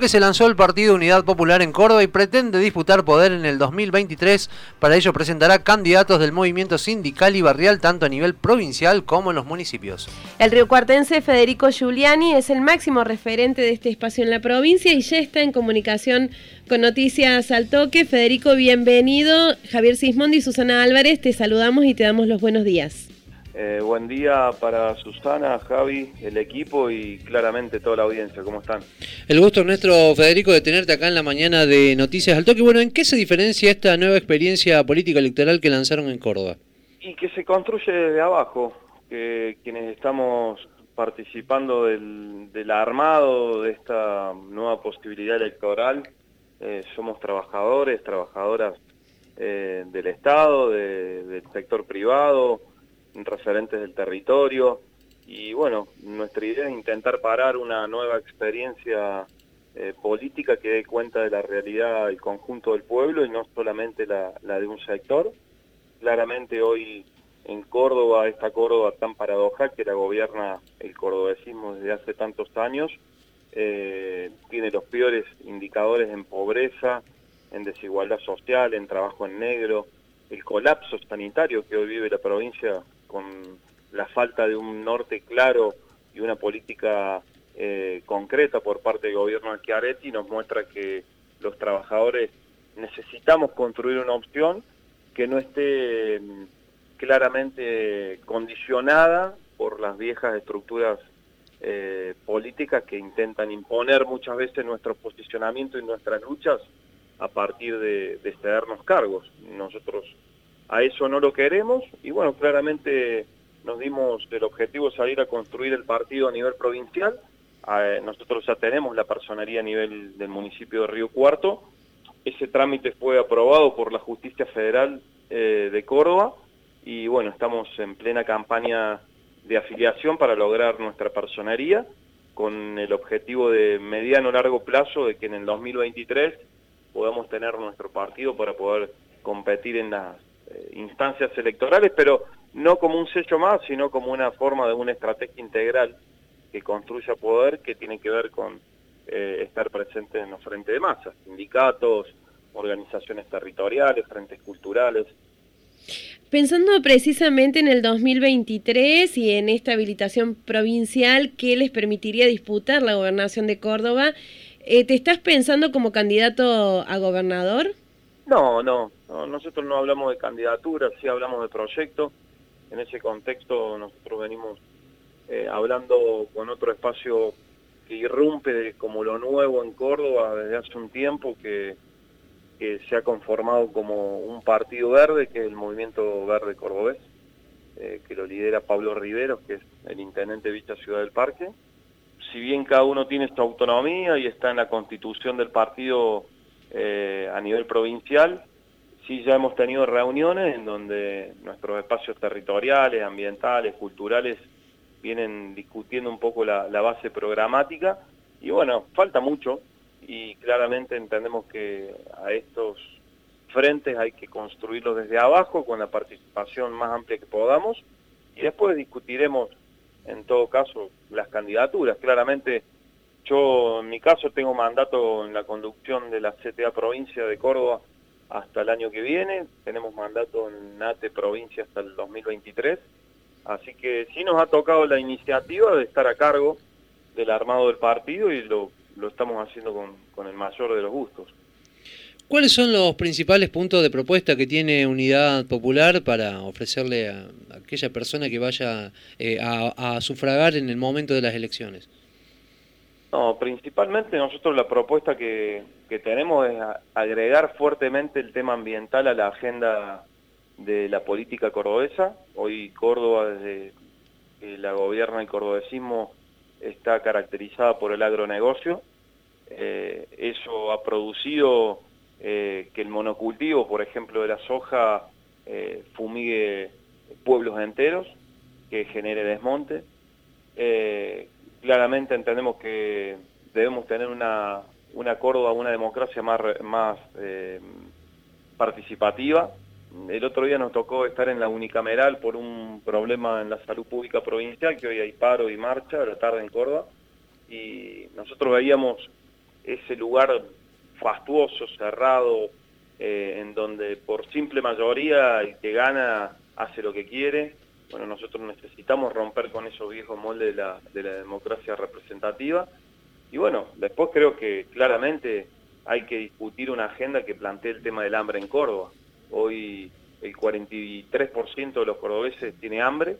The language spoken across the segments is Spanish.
que se lanzó el Partido Unidad Popular en Córdoba y pretende disputar poder en el 2023. Para ello presentará candidatos del movimiento sindical y barrial tanto a nivel provincial como en los municipios. El riocuartense Federico Giuliani es el máximo referente de este espacio en la provincia y ya está en comunicación con Noticias al Toque. Federico, bienvenido. Javier Sismondi y Susana Álvarez, te saludamos y te damos los buenos días. Eh, buen día para Susana, Javi, el equipo y claramente toda la audiencia. ¿Cómo están? El gusto nuestro, Federico, de tenerte acá en la mañana de Noticias al Toque. Bueno, ¿en qué se diferencia esta nueva experiencia política electoral que lanzaron en Córdoba? Y que se construye desde abajo, que quienes estamos participando del, armado de esta nueva posibilidad electoral, eh, somos trabajadores, trabajadoras eh, del Estado, del sector privado, referentes del territorio y bueno, nuestra idea es intentar parar una nueva experiencia eh, política que dé cuenta de la realidad del conjunto del pueblo y no solamente la, de un sector. Claramente hoy en Córdoba, esta Córdoba tan paradoja que la gobierna el cordobesismo desde hace tantos años, eh, tiene los peores indicadores en pobreza, en desigualdad social, en trabajo en negro, el colapso sanitario que hoy vive la provincia con la falta de un norte claro y una política eh, concreta por parte del gobierno de Chiaretti nos muestra que los trabajadores necesitamos construir una opción que no esté mm, claramente condicionada por las viejas estructuras eh, políticas que intentan imponer muchas veces nuestro posicionamiento y nuestras luchas a partir de, de cedernos cargos. Nosotros a eso no lo queremos y bueno, claramente nos dimos el objetivo de salir a construir el partido a nivel provincial. nosotros ya tenemos la personería a nivel del municipio de Río Cuarto. Ese trámite fue aprobado por la Justicia Federal eh, de Córdoba y bueno, estamos en plena campaña de afiliación para lograr nuestra personería con el objetivo de mediano largo plazo de que en el 2023 podamos tener nuestro partido para poder competir en las eh, instancias electorales, pero no como un sello más, sino como una forma de una estrategia integral que construya poder que tiene que ver con eh, estar presente en los frentes de masa, sindicatos, organizaciones territoriales, frentes culturales. Pensando precisamente en el 2023 y en esta habilitación provincial que les permitiría disputar la gobernación de Córdoba, eh, ¿te estás pensando como candidato a gobernador? No, no, nosotros no hablamos de candidaturas, sí hablamos de proyectos. En ese contexto nosotros venimos eh, hablando con otro espacio que irrumpe como lo nuevo en Córdoba desde hace un tiempo, que, se ha conformado como un partido verde, que es el Movimiento Verde Cordobés, eh, que lo lidera Pablo Riveros, que es el intendente de Vista Ciudad del Parque. Si bien cada uno tiene su autonomía y está en la constitución del partido eh, a nivel provincial, sí ya hemos tenido reuniones en donde nuestros espacios territoriales, ambientales, culturales, vienen discutiendo un poco la, base programática y bueno, falta mucho y claramente entendemos que a estos frentes hay que construirlos desde abajo con la participación más amplia que podamos y después discutiremos en todo caso las candidaturas. Claramente yo en mi caso tengo mandato en la conducción de la CTA provincia de Córdoba hasta el año que viene, tenemos mandato en NATE provincia hasta el 2023, así que sí nos ha tocado la iniciativa de estar a cargo del armado del partido y lo, lo estamos haciendo con, con el mayor de los gustos. ¿Cuáles son los principales puntos de propuesta que tiene Unidad Popular para ofrecerle a, aquella persona que vaya eh, a, a sufragar en el momento de las elecciones? No, principalmente nosotros la propuesta que, tenemos es agregar fuertemente el tema ambiental a la agenda de la política cordobesa. Hoy Córdoba, desde que la gobierna el cordobesismo, está caracterizada por el agronegocio. Eh, eso ha producido eh, que el monocultivo, por ejemplo, de la soja, eh, fumigue pueblos enteros, que genere desmonte claramente entendemos que debemos tener una, una Córdoba, una democracia más, más eh, participativa. El otro día nos tocó estar en la unicameral por un problema en la salud pública provincial, que hoy hay paro y marcha a la tarde en Córdoba, y nosotros veíamos ese lugar fastuoso, cerrado, eh, en donde por simple mayoría el que gana hace lo que quiere. Bueno, nosotros necesitamos romper con esos viejos moldes de la, de la democracia representativa. Y bueno, después creo que claramente hay que discutir una agenda que plantee el tema del hambre en Córdoba. Hoy el 43% de los cordobeses tiene hambre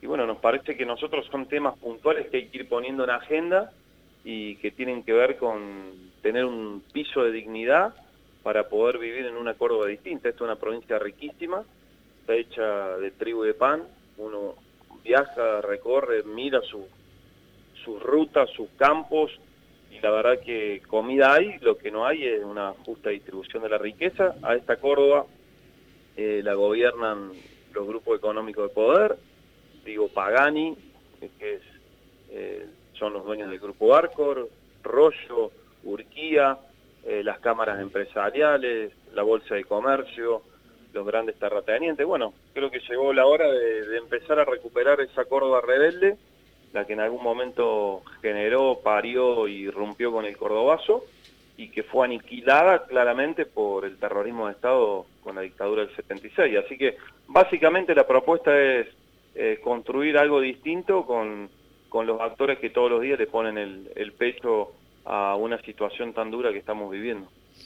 y bueno, nos parece que nosotros son temas puntuales que hay que ir poniendo en agenda y que tienen que ver con tener un piso de dignidad para poder vivir en una Córdoba distinta. Esta es una provincia riquísima, está hecha de trigo y de pan, uno viaja, recorre, mira su, sus rutas, sus campos, y la verdad que comida hay, lo que no hay es una justa distribución de la riqueza. A esta Córdoba eh, la gobiernan los grupos económicos de poder, digo Pagani, que eh, son los dueños del grupo Arcor, Rollo, Urquía, eh, las cámaras empresariales, la bolsa de comercio, los grandes terratenientes. Bueno, creo que llegó la hora de, empezar a recuperar esa Córdoba rebelde, la que en algún momento generó, parió y rompió con el cordobazo y que fue aniquilada claramente por el terrorismo de Estado con la dictadura del 76. Así que básicamente la propuesta es eh, construir algo distinto con, con los actores que todos los días le ponen el, el pecho a una situación tan dura que estamos viviendo.